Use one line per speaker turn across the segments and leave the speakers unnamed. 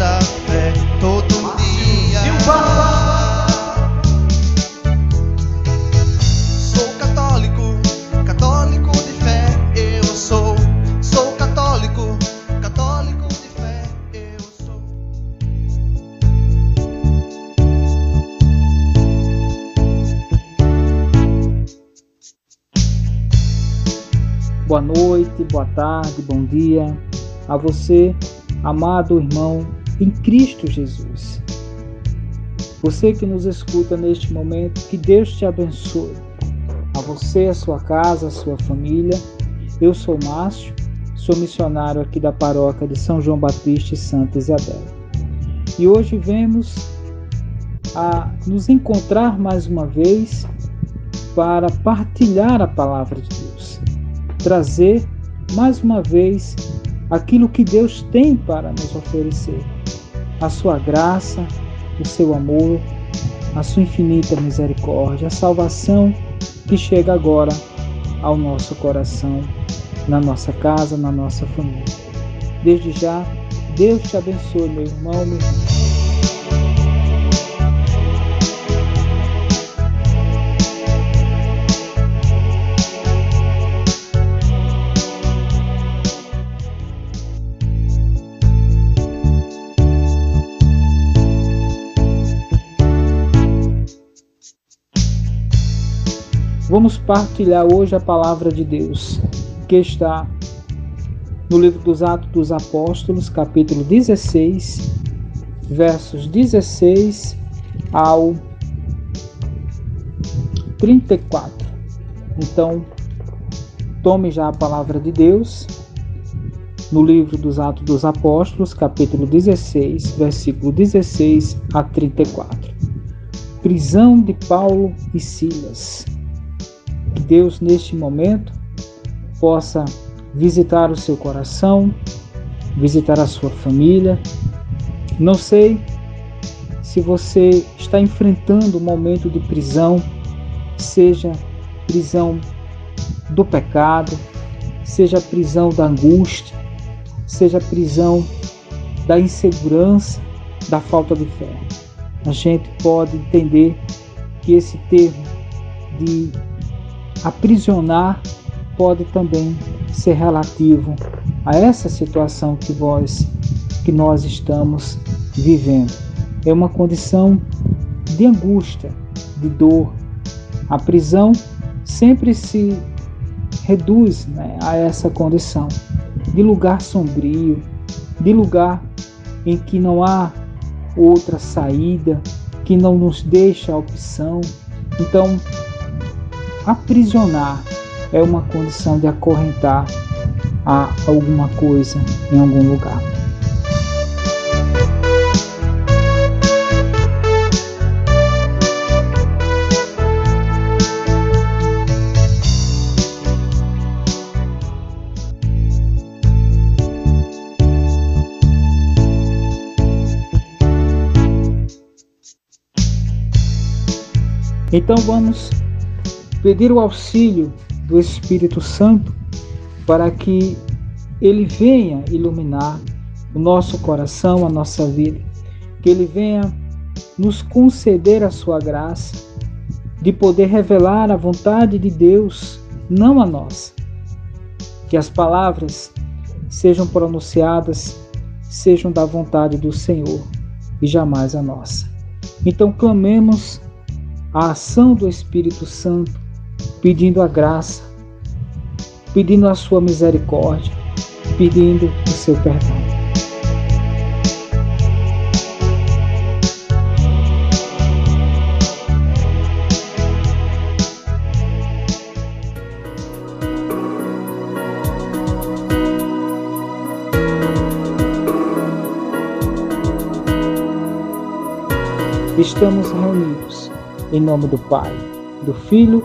Nossa fé todo dia. Sou católico, católico de fé, eu sou. Sou católico, católico de fé, eu sou.
Boa noite, boa tarde, bom dia a você, amado irmão em Cristo Jesus. Você que nos escuta neste momento, que Deus te abençoe. A você, a sua casa, a sua família. Eu sou Márcio, sou missionário aqui da paróquia de São João Batista e Santa Isabel. E hoje vemos a nos encontrar mais uma vez para partilhar a palavra de Deus trazer mais uma vez aquilo que Deus tem para nos oferecer: a sua graça, o seu amor, a sua infinita misericórdia, a salvação que chega agora ao nosso coração, na nossa casa, na nossa família. Desde já, Deus te abençoe, meu irmão, meu irmão. Vamos partilhar hoje a palavra de Deus, que está no livro dos Atos dos Apóstolos, capítulo 16, versos 16 ao 34. Então, tome já a palavra de Deus no livro dos Atos dos Apóstolos, capítulo 16, versículo 16 a 34. Prisão de Paulo e Silas. Que Deus, neste momento, possa visitar o seu coração, visitar a sua família. Não sei se você está enfrentando um momento de prisão, seja prisão do pecado, seja prisão da angústia, seja prisão da insegurança, da falta de fé. A gente pode entender que esse termo de aprisionar pode também ser relativo a essa situação que vós que nós estamos vivendo. É uma condição de angústia, de dor. A prisão sempre se reduz né, a essa condição de lugar sombrio, de lugar em que não há outra saída, que não nos deixa a opção. Então, aprisionar é uma condição de acorrentar a alguma coisa em algum lugar. Então vamos pedir o auxílio do Espírito Santo para que ele venha iluminar o nosso coração, a nossa vida, que ele venha nos conceder a sua graça de poder revelar a vontade de Deus, não a nossa. Que as palavras sejam pronunciadas, sejam da vontade do Senhor e jamais a nossa. Então clamemos a ação do Espírito Santo, pedindo a graça, pedindo a sua misericórdia, pedindo o seu perdão. estamos reunidos em nome do Pai, do Filho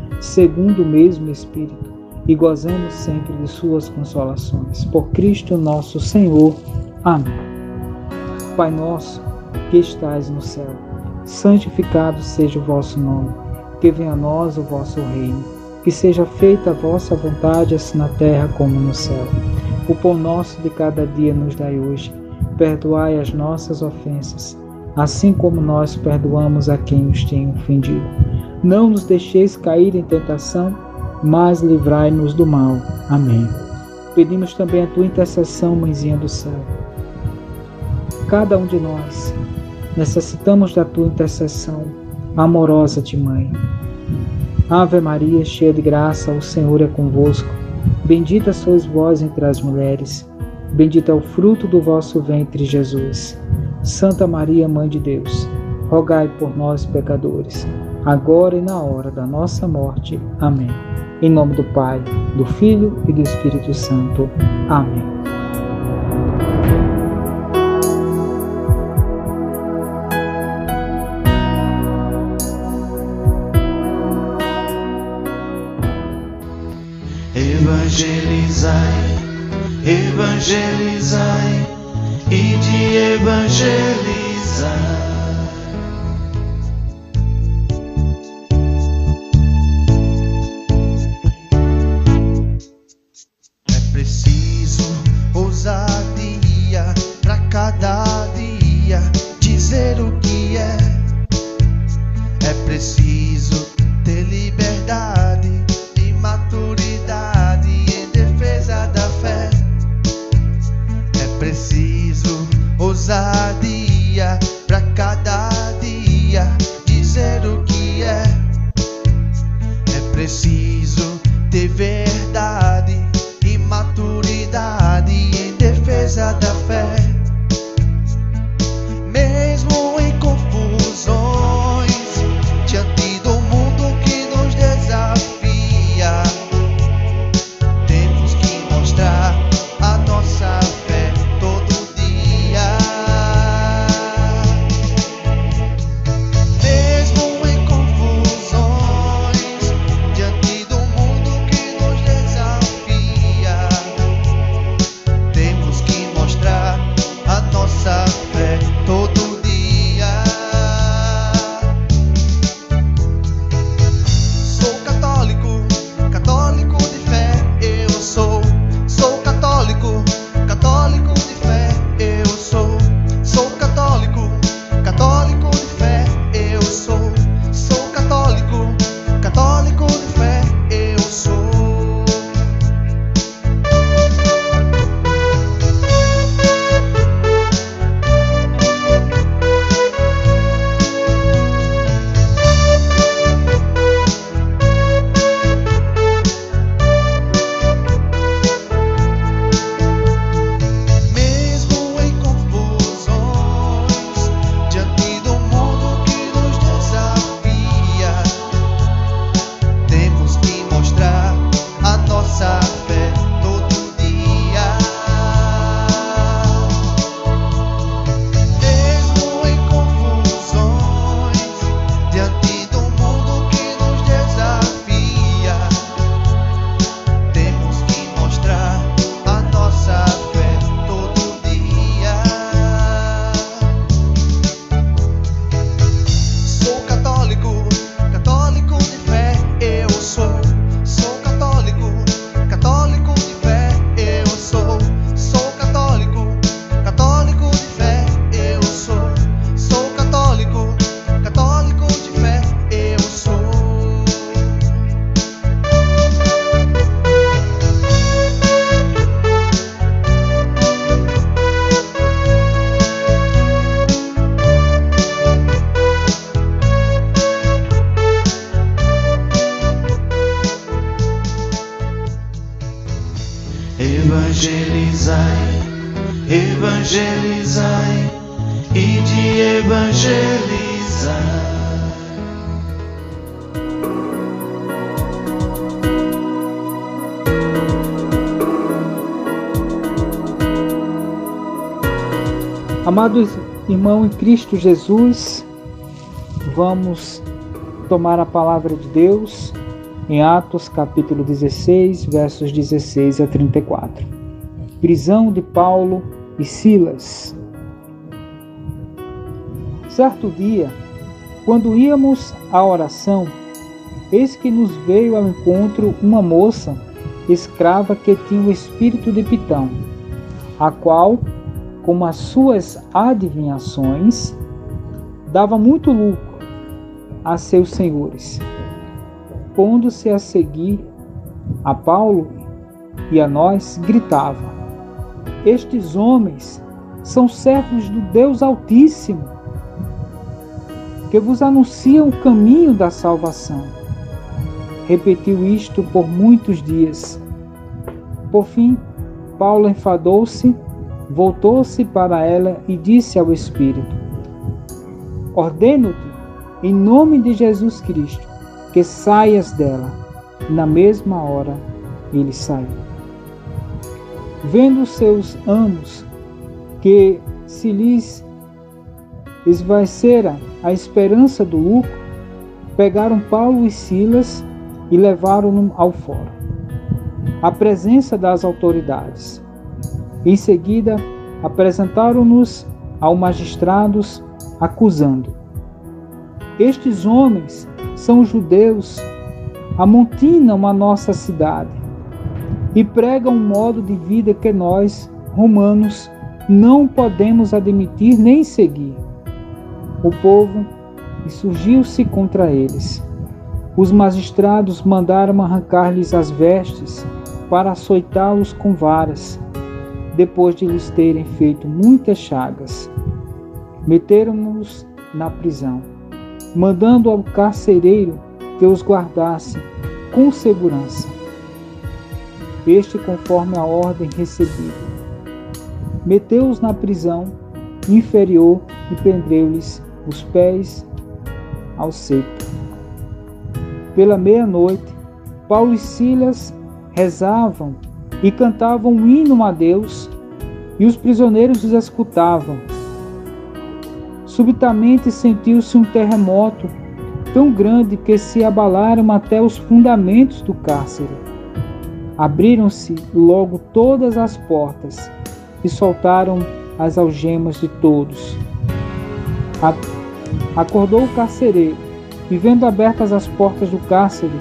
segundo o mesmo Espírito, e gozemos sempre de suas consolações. Por Cristo nosso Senhor. Amém. Pai nosso, que estais no céu, santificado seja o vosso nome, que venha a nós o vosso reino, que seja feita a vossa vontade, assim na terra como no céu. O pão nosso de cada dia nos dai hoje, perdoai as nossas ofensas, assim como nós perdoamos a quem nos tem ofendido. Não nos deixeis cair em tentação, mas livrai-nos do mal. Amém. Pedimos também a tua intercessão, mãezinha do céu cada um de nós. Necessitamos da tua intercessão, amorosa de Mãe. Ave Maria, cheia de graça, o Senhor é convosco. Bendita sois vós entre as mulheres. Bendito é o fruto do vosso ventre, Jesus. Santa Maria, Mãe de Deus, rogai por nós, pecadores, agora e na hora da nossa morte. Amém. Em nome do Pai, do Filho e do Espírito Santo. Amém.
evangelizai, evangelizai e de evangelizar.
preciso ousadia pra cada
Amados irmão em Cristo Jesus, vamos tomar a palavra de Deus em Atos capítulo 16, versos 16 a 34. Prisão de Paulo e Silas. Certo dia, quando íamos à oração, eis que nos veio ao encontro uma moça escrava que tinha o espírito de Pitão, a qual como as suas adivinhações, dava muito lucro a seus senhores. Pondo-se a seguir a Paulo e a nós, gritava: Estes homens são servos do Deus Altíssimo, que vos anunciam o caminho da salvação. Repetiu isto por muitos dias. Por fim, Paulo enfadou-se voltou-se para ela e disse ao Espírito: Ordeno-te, em nome de Jesus Cristo, que saias dela. Na mesma hora ele saiu. Vendo seus amos que se lhes esvaecera a esperança do lucro, pegaram Paulo e Silas e levaram-no ao fórum, à presença das autoridades. Em seguida, apresentaram-nos ao magistrados, acusando: Estes homens são judeus, amontinam a nossa cidade e pregam um modo de vida que nós, romanos, não podemos admitir nem seguir. O povo insurgiu-se contra eles. Os magistrados mandaram arrancar-lhes as vestes para açoitá-los com varas depois de lhes terem feito muitas chagas. Meteram-nos na prisão, mandando ao carcereiro que os guardasse com segurança. Este conforme a ordem recebida. Meteu-os na prisão inferior e prendeu-lhes os pés ao seco. Pela meia-noite, Paulo e Silas rezavam e cantavam um hino a Deus, e os prisioneiros os escutavam. Subitamente sentiu-se um terremoto tão grande que se abalaram até os fundamentos do cárcere. Abriram-se logo todas as portas e soltaram as algemas de todos. Acordou o carcereiro e, vendo abertas as portas do cárcere,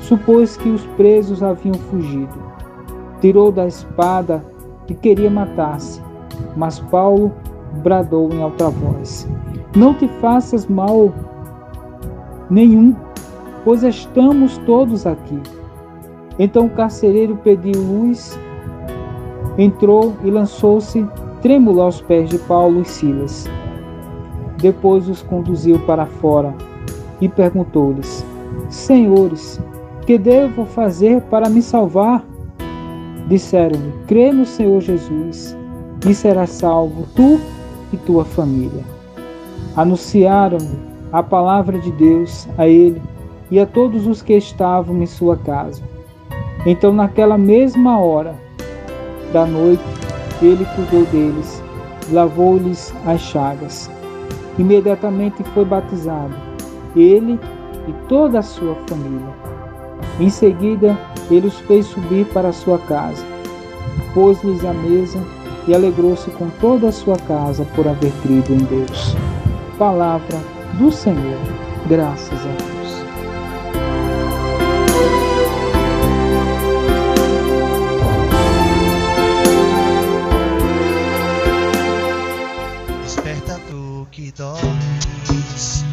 supôs que os presos haviam fugido tirou da espada e queria matar-se. Mas Paulo bradou em alta voz: Não te faças mal nenhum, pois estamos todos aqui. Então o carcereiro pediu luz, entrou e lançou-se trêmulo aos pés de Paulo e Silas. Depois os conduziu para fora e perguntou-lhes: Senhores, que devo fazer para me salvar? Disseram-lhe: Crê no Senhor Jesus e serás salvo, tu e tua família. Anunciaram-lhe a palavra de Deus a ele e a todos os que estavam em sua casa. Então, naquela mesma hora da noite, ele cuidou deles, lavou-lhes as chagas. Imediatamente foi batizado, ele e toda a sua família. Em seguida, ele os fez subir para sua casa, pôs-lhes a mesa e alegrou-se com toda a sua casa por haver crido em Deus. Palavra do Senhor, graças a Deus.
Que dormes,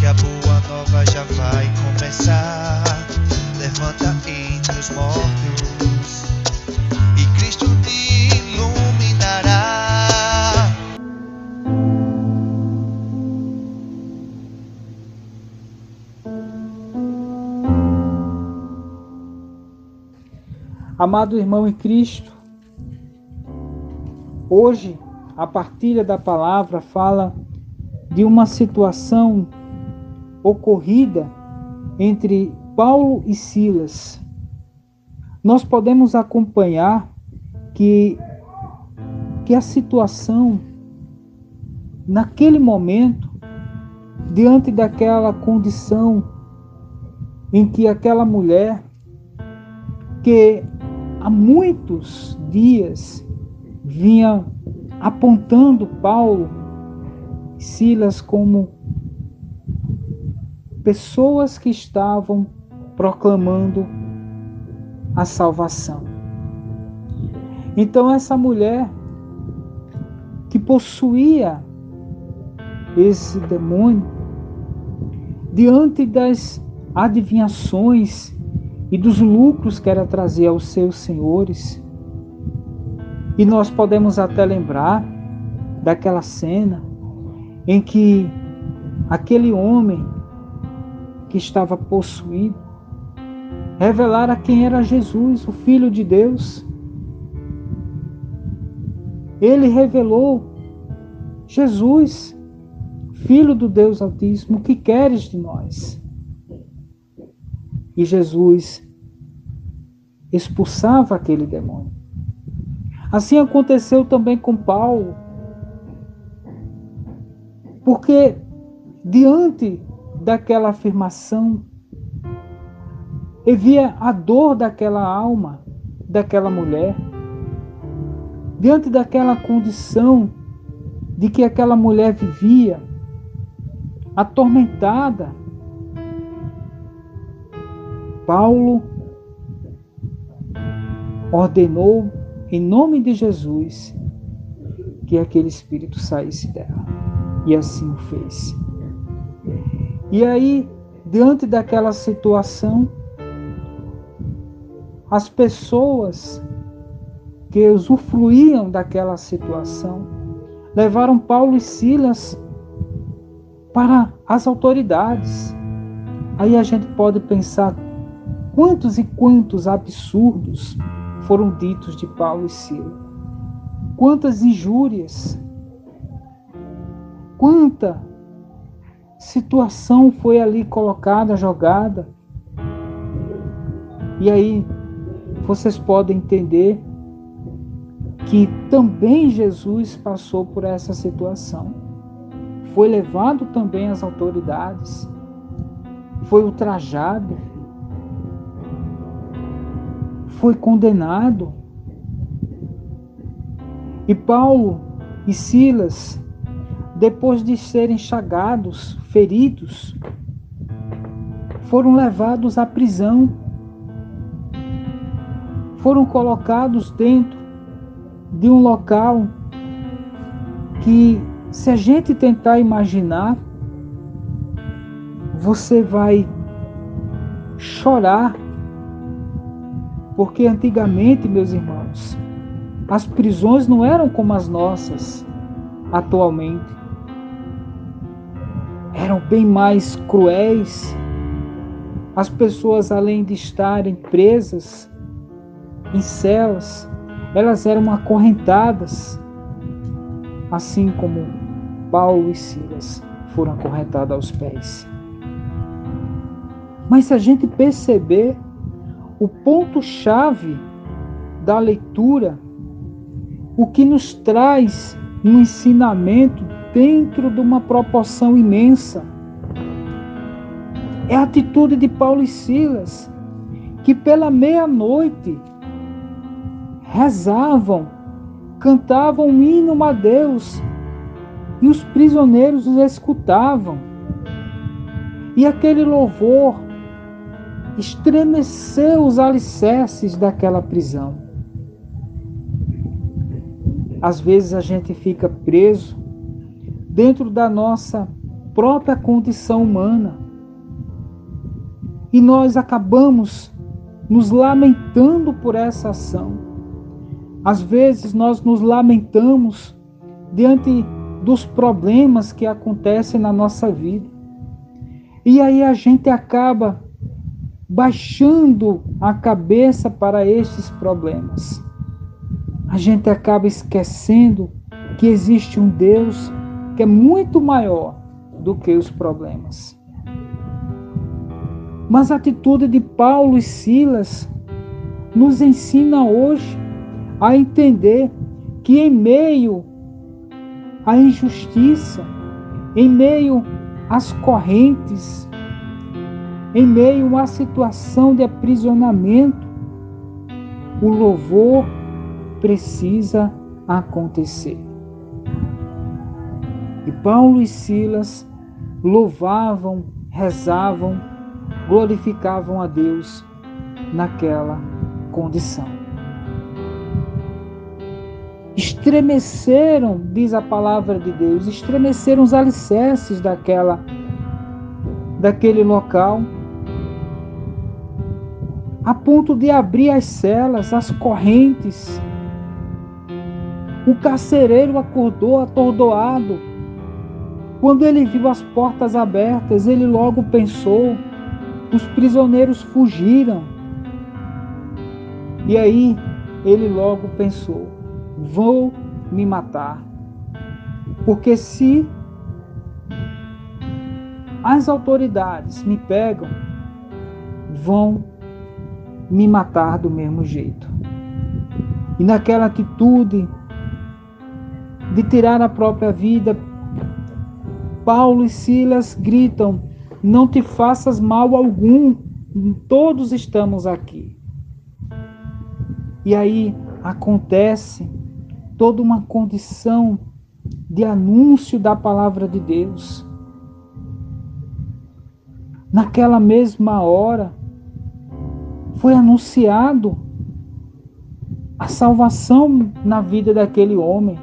que a boa nova já vai começar. Mortos e Cristo te iluminará.
Amado irmão em Cristo, hoje a partilha da palavra fala de uma situação ocorrida entre Paulo e Silas. Nós podemos acompanhar que, que a situação, naquele momento, diante daquela condição em que aquela mulher, que há muitos dias vinha apontando Paulo e Silas como pessoas que estavam proclamando a salvação. Então, essa mulher que possuía esse demônio, diante das adivinhações e dos lucros que ela trazia aos seus senhores, e nós podemos até lembrar daquela cena em que aquele homem que estava possuído revelara quem era Jesus, o Filho de Deus. Ele revelou Jesus, Filho do Deus Altíssimo, o que queres de nós? E Jesus expulsava aquele demônio. Assim aconteceu também com Paulo. Porque diante daquela afirmação, e via a dor daquela alma, daquela mulher, diante daquela condição de que aquela mulher vivia, atormentada. Paulo ordenou, em nome de Jesus, que aquele espírito saísse dela. E assim o fez. E aí, diante daquela situação, as pessoas que usufruíam daquela situação levaram Paulo e Silas para as autoridades. Aí a gente pode pensar quantos e quantos absurdos foram ditos de Paulo e Silas. Quantas injúrias, quanta situação foi ali colocada, jogada. E aí vocês podem entender que também Jesus passou por essa situação. Foi levado também às autoridades, foi ultrajado, foi condenado. E Paulo e Silas, depois de serem chagados, feridos, foram levados à prisão, foram colocados dentro de um local que, se a gente tentar imaginar, você vai chorar, porque antigamente, meus irmãos, as prisões não eram como as nossas atualmente eram bem mais cruéis. As pessoas, além de estarem presas em celas, elas eram acorrentadas, assim como Paulo e Silas foram acorrentados aos pés. Mas se a gente perceber o ponto-chave da leitura, o que nos traz um ensinamento dentro de uma proporção imensa. É a atitude de Paulo e Silas, que pela meia-noite rezavam, cantavam um hino a Deus, e os prisioneiros os escutavam. E aquele louvor estremeceu os alicerces daquela prisão. Às vezes a gente fica preso dentro da nossa própria condição humana. E nós acabamos nos lamentando por essa ação. Às vezes nós nos lamentamos diante dos problemas que acontecem na nossa vida. E aí a gente acaba baixando a cabeça para estes problemas. A gente acaba esquecendo que existe um Deus que é muito maior do que os problemas. Mas a atitude de Paulo e Silas nos ensina hoje a entender que em meio à injustiça, em meio às correntes, em meio à situação de aprisionamento, o louvor precisa acontecer. E Paulo e Silas louvavam, rezavam, glorificavam a Deus naquela condição. Estremeceram, diz a palavra de Deus, estremeceram os alicerces daquela daquele local, a ponto de abrir as celas, as correntes. O carcereiro acordou atordoado. Quando ele viu as portas abertas, ele logo pensou: os prisioneiros fugiram. E aí ele logo pensou: vou me matar. Porque se as autoridades me pegam, vão me matar do mesmo jeito. E naquela atitude de tirar a própria vida, Paulo e Silas gritam: Não te faças mal algum, todos estamos aqui. E aí acontece toda uma condição de anúncio da palavra de Deus. Naquela mesma hora, foi anunciado a salvação na vida daquele homem.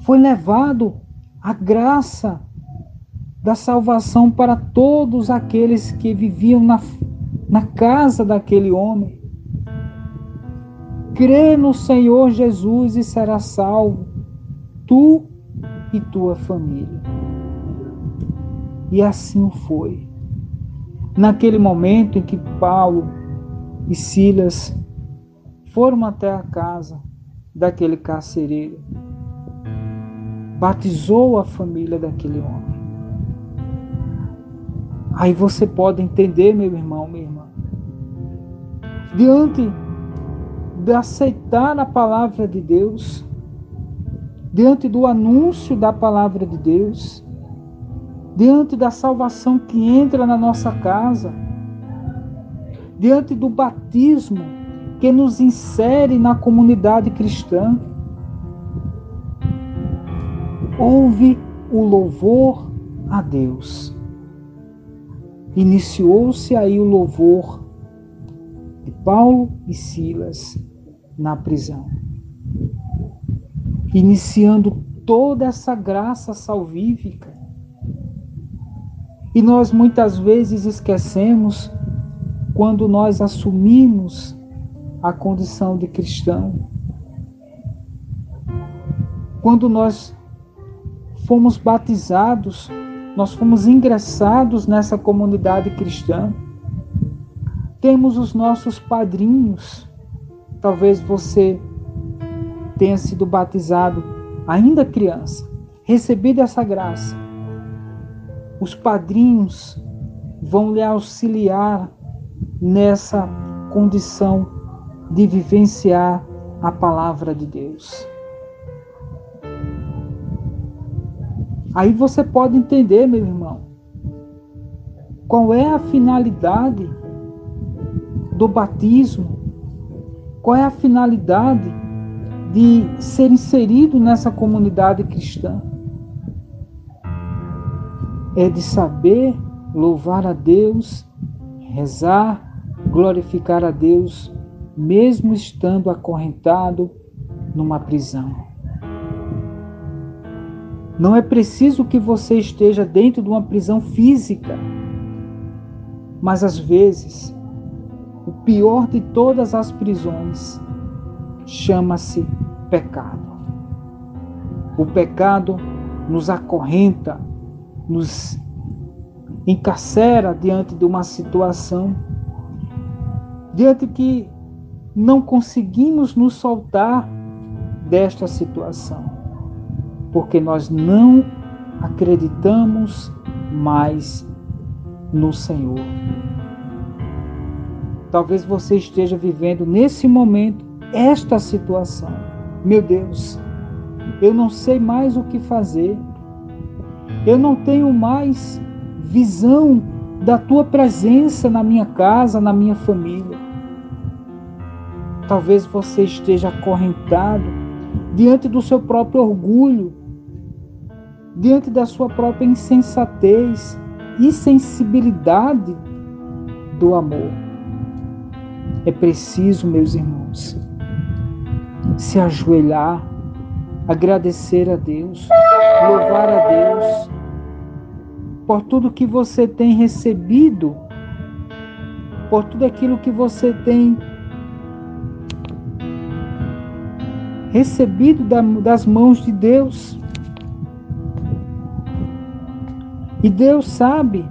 Foi levado a graça da salvação para todos aqueles que viviam na na casa daquele homem. Crê no Senhor Jesus e será salvo, tu e tua família. E assim foi. Naquele momento em que Paulo e Silas foram até a casa daquele carcereiro, batizou a família daquele homem. Aí você pode entender, meu irmão, minha irmã, diante de aceitar a palavra de Deus, diante do anúncio da palavra de Deus, diante da salvação que entra na nossa casa, diante do batismo que nos insere na comunidade cristã, houve o louvor a Deus. Iniciou-se aí o louvor de Paulo e Silas na prisão, iniciando toda essa graça salvífica. E nós muitas vezes esquecemos quando nós assumimos a condição de cristão. Quando nós fomos batizados, nós fomos ingressados nessa comunidade cristã. Temos os nossos padrinhos. Talvez você tenha sido batizado ainda criança, recebido essa graça. Os padrinhos vão lhe auxiliar nessa condição de vivenciar a palavra de Deus. Aí você pode entender, meu irmão, qual é a finalidade do batismo, qual é a finalidade de ser inserido nessa comunidade cristã? É de saber louvar a Deus, rezar, glorificar a Deus, mesmo estando acorrentado numa prisão. Não é preciso que você esteja dentro de uma prisão física, mas às vezes o pior de todas as prisões chama-se pecado. O pecado nos acorrenta, nos encarcera diante de uma situação, diante que não conseguimos nos soltar desta situação, porque nós não acreditamos mais no Senhor. Talvez você esteja vivendo nesse momento esta situação. Meu Deus, eu não sei mais o que fazer. Eu não tenho mais visão da tua presença na minha casa, na minha família. Talvez você esteja acorrentado diante do seu próprio orgulho, diante da sua própria insensatez e sensibilidade do amor. É preciso, meus irmãos, se ajoelhar, agradecer a Deus, louvar a Deus por tudo que você tem recebido, por tudo aquilo que você tem recebido das mãos de Deus. E Deus sabe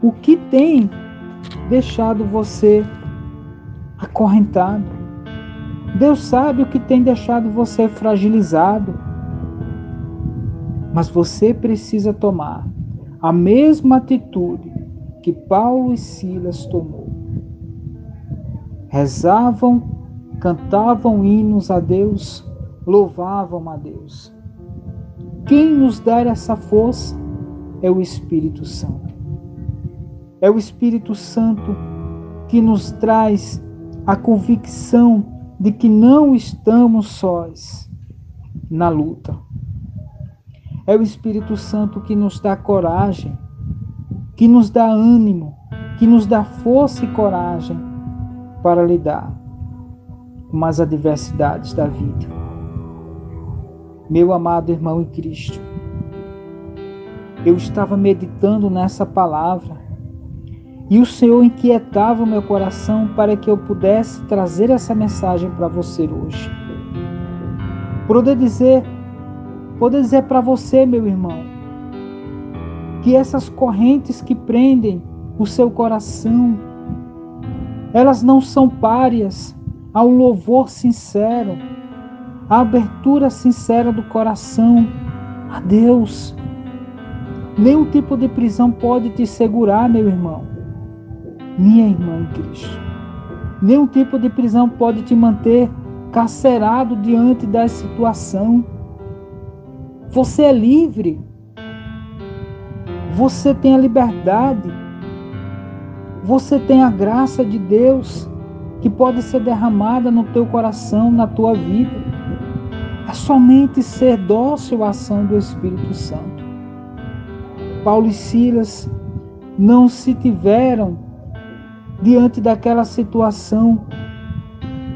o que tem deixado você acorrentado. Deus sabe o que tem deixado você fragilizado. Mas você precisa tomar a mesma atitude que Paulo e Silas tomou. Rezavam, cantavam hinos a Deus, louvavam a Deus. Quem nos dá essa força é o Espírito Santo. É o Espírito Santo que nos traz a convicção de que não estamos sós na luta. É o Espírito Santo que nos dá coragem, que nos dá ânimo, que nos dá força e coragem para lidar com as adversidades da vida. Meu amado irmão em Cristo, eu estava meditando nessa palavra e o Senhor inquietava o meu coração para que eu pudesse trazer essa mensagem para você hoje. Poder dizer Poder dizer para você, meu irmão, que essas correntes que prendem o seu coração, elas não são párias ao louvor sincero, à abertura sincera do coração a Deus. Nenhum tipo de prisão pode te segurar, meu irmão, minha irmã em Cristo. Nenhum tipo de prisão pode te manter carcerado diante da situação. Você é livre. Você tem a liberdade. Você tem a graça de Deus que pode ser derramada no teu coração, na tua vida. É somente ser dócil à ação do Espírito Santo. Paulo e Silas não se tiveram diante daquela situação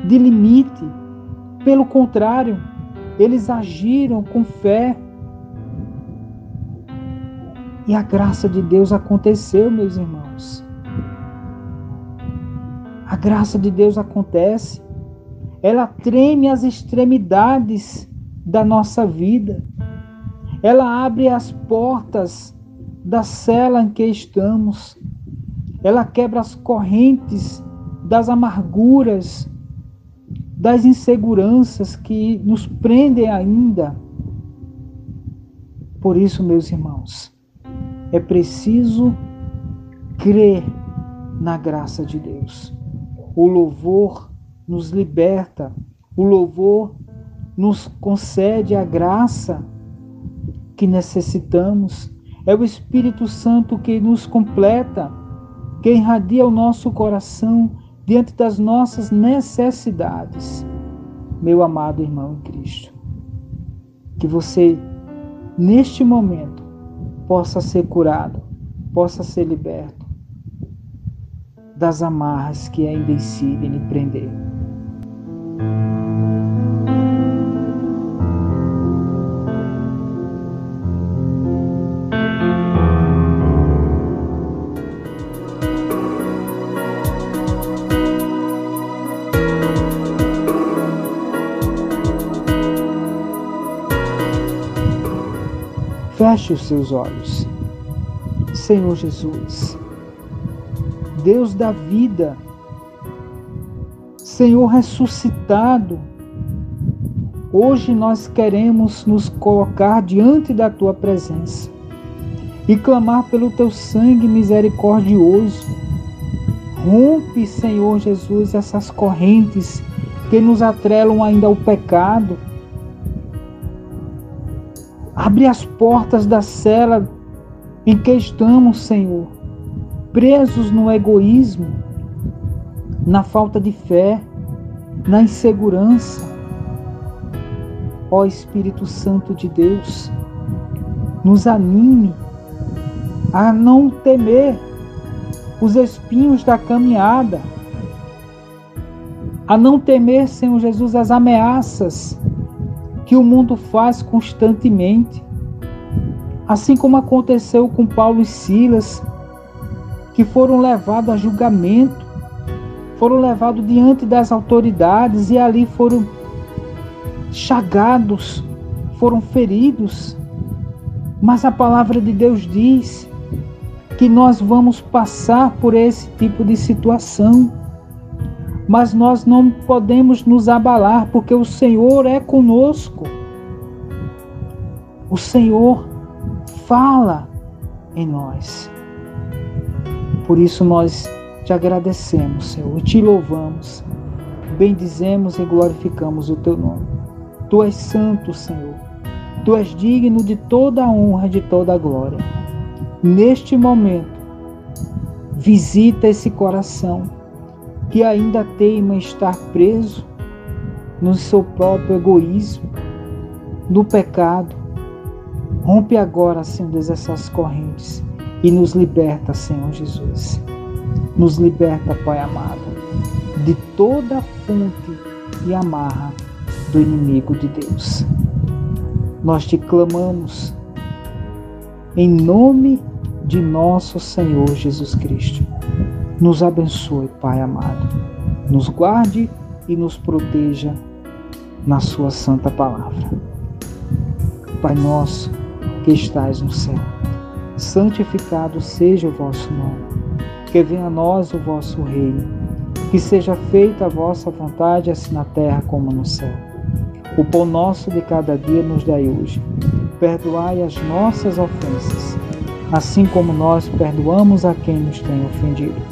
de limite. Pelo contrário, eles agiram com fé. E a graça de Deus aconteceu, meus irmãos. A graça de Deus acontece. Ela treme as extremidades da nossa vida. Ela abre as portas da cela em que estamos. Ela quebra as correntes das amarguras, das inseguranças que nos prendem ainda. Por isso, meus irmãos, é preciso crer na graça de Deus. O louvor nos liberta, o louvor nos concede a graça que necessitamos. É o Espírito Santo que nos completa, que irradia o nosso coração diante das nossas necessidades, meu amado irmão em Cristo. Que você, neste momento, possa ser curado, possa ser liberto das amarras que ainda incidem lhe prender. Feche os seus olhos. Senhor Jesus, Deus da vida, Senhor ressuscitado, hoje nós queremos nos colocar diante da tua presença e clamar pelo teu sangue misericordioso. Rompe, Senhor Jesus, essas correntes que nos atrelam ainda ao pecado. Abre as portas da cela em que estamos, Senhor, presos no egoísmo, na falta de fé, na insegurança. Ó Espírito Santo de Deus, nos anime a não temer os espinhos da caminhada, a não temer, Senhor Jesus, as ameaças que o mundo faz constantemente. Assim como aconteceu com Paulo e Silas, que foram levados a julgamento, foram levados diante das autoridades e ali foram chagados, foram feridos. Mas a palavra de Deus diz que nós vamos passar por esse tipo de situação. Mas nós não podemos nos abalar, porque o Senhor é conosco. O Senhor fala em nós. Por isso nós te agradecemos, Senhor, e te louvamos. Bendizemos e glorificamos o teu nome. Tu és santo, Senhor. Tu és digno de toda a honra, de toda a glória. Neste momento, visita esse coração que ainda teima estar preso no seu próprio egoísmo, no pecado. Rompe agora, Senhor essas correntes e nos liberta, Senhor Jesus. Nos liberta, Pai amado, de toda fonte e amarra do inimigo de Deus. Nós te clamamos em nome de nosso Senhor Jesus Cristo. Nos abençoe, Pai amado. Nos guarde e nos proteja na Sua santa palavra. Pai nosso que estais no céu, santificado seja o vosso nome. Que venha a nós o vosso reino. Que seja feita a vossa vontade, assim na terra como no céu. O pão nosso de cada dia nos dai hoje. Perdoai as nossas ofensas assim como nós perdoamos a quem nos tem ofendido.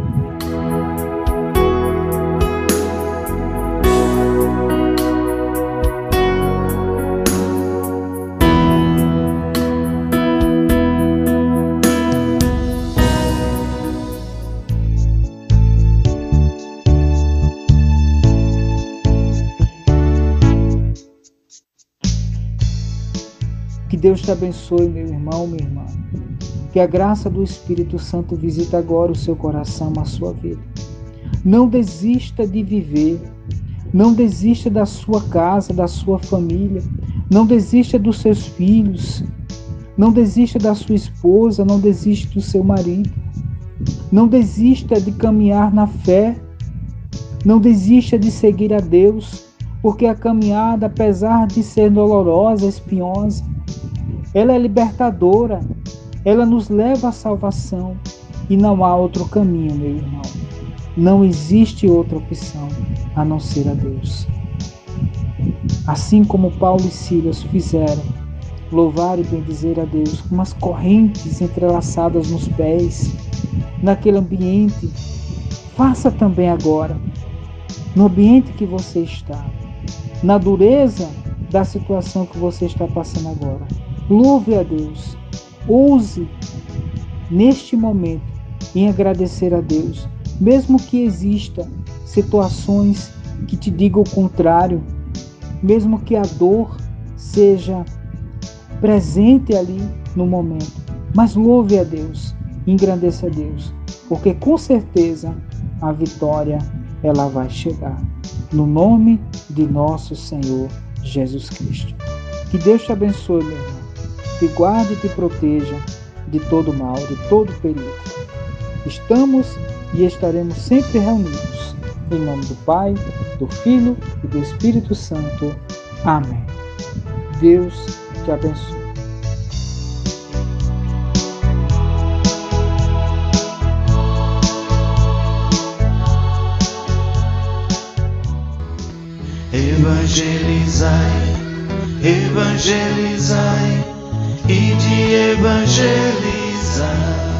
Deus te abençoe, meu irmão, minha irmã. Que a graça do Espírito Santo visite agora o seu coração, a sua vida. Não desista de viver. Não desista da sua casa, da sua família. Não desista dos seus filhos. Não desista da sua esposa. Não desista do seu marido. Não desista de caminhar na fé. Não desista de seguir a Deus, porque a caminhada, apesar de ser dolorosa, espinhosa, ela é libertadora, ela nos leva à salvação e não há outro caminho, meu irmão. Não existe outra opção a não ser a Deus. Assim como Paulo e Silas fizeram, louvar e bendizer a Deus com umas correntes entrelaçadas nos pés, naquele ambiente, faça também agora, no ambiente que você está, na dureza da situação que você está passando agora. Louve a Deus. Ouse neste momento em agradecer a Deus, mesmo que exista situações que te digam o contrário, mesmo que a dor seja presente ali no momento. Mas louve a Deus, engrandeça a Deus, porque com certeza a vitória ela vai chegar. No nome de nosso Senhor Jesus Cristo. Que Deus te abençoe, meu irmão te guarde e te proteja de todo mal, de todo perigo. Estamos e estaremos sempre reunidos. Em nome do Pai, do Filho e do Espírito Santo. Amém. Deus te abençoe.
Evangelizai, evangelizai e de evangelizar.